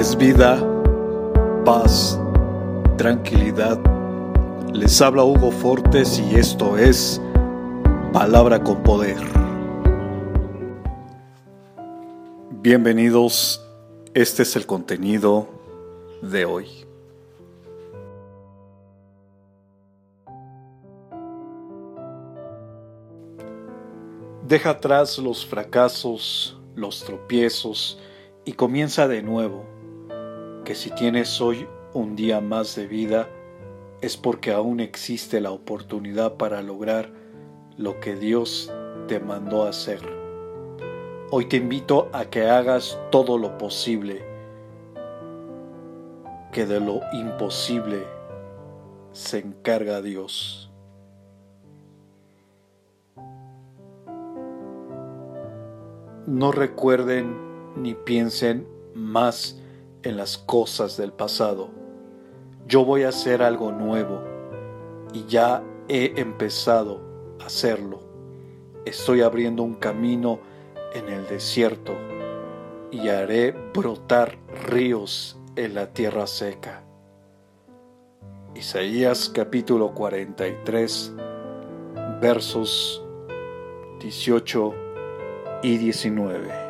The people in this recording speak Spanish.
es vida, paz, tranquilidad. Les habla Hugo Fortes y esto es Palabra con Poder. Bienvenidos, este es el contenido de hoy. Deja atrás los fracasos, los tropiezos, y comienza de nuevo, que si tienes hoy un día más de vida es porque aún existe la oportunidad para lograr lo que Dios te mandó a hacer. Hoy te invito a que hagas todo lo posible, que de lo imposible se encarga Dios. No recuerden ni piensen más en las cosas del pasado. Yo voy a hacer algo nuevo y ya he empezado a hacerlo. Estoy abriendo un camino en el desierto y haré brotar ríos en la tierra seca. Isaías capítulo 43 versos 18 y 19.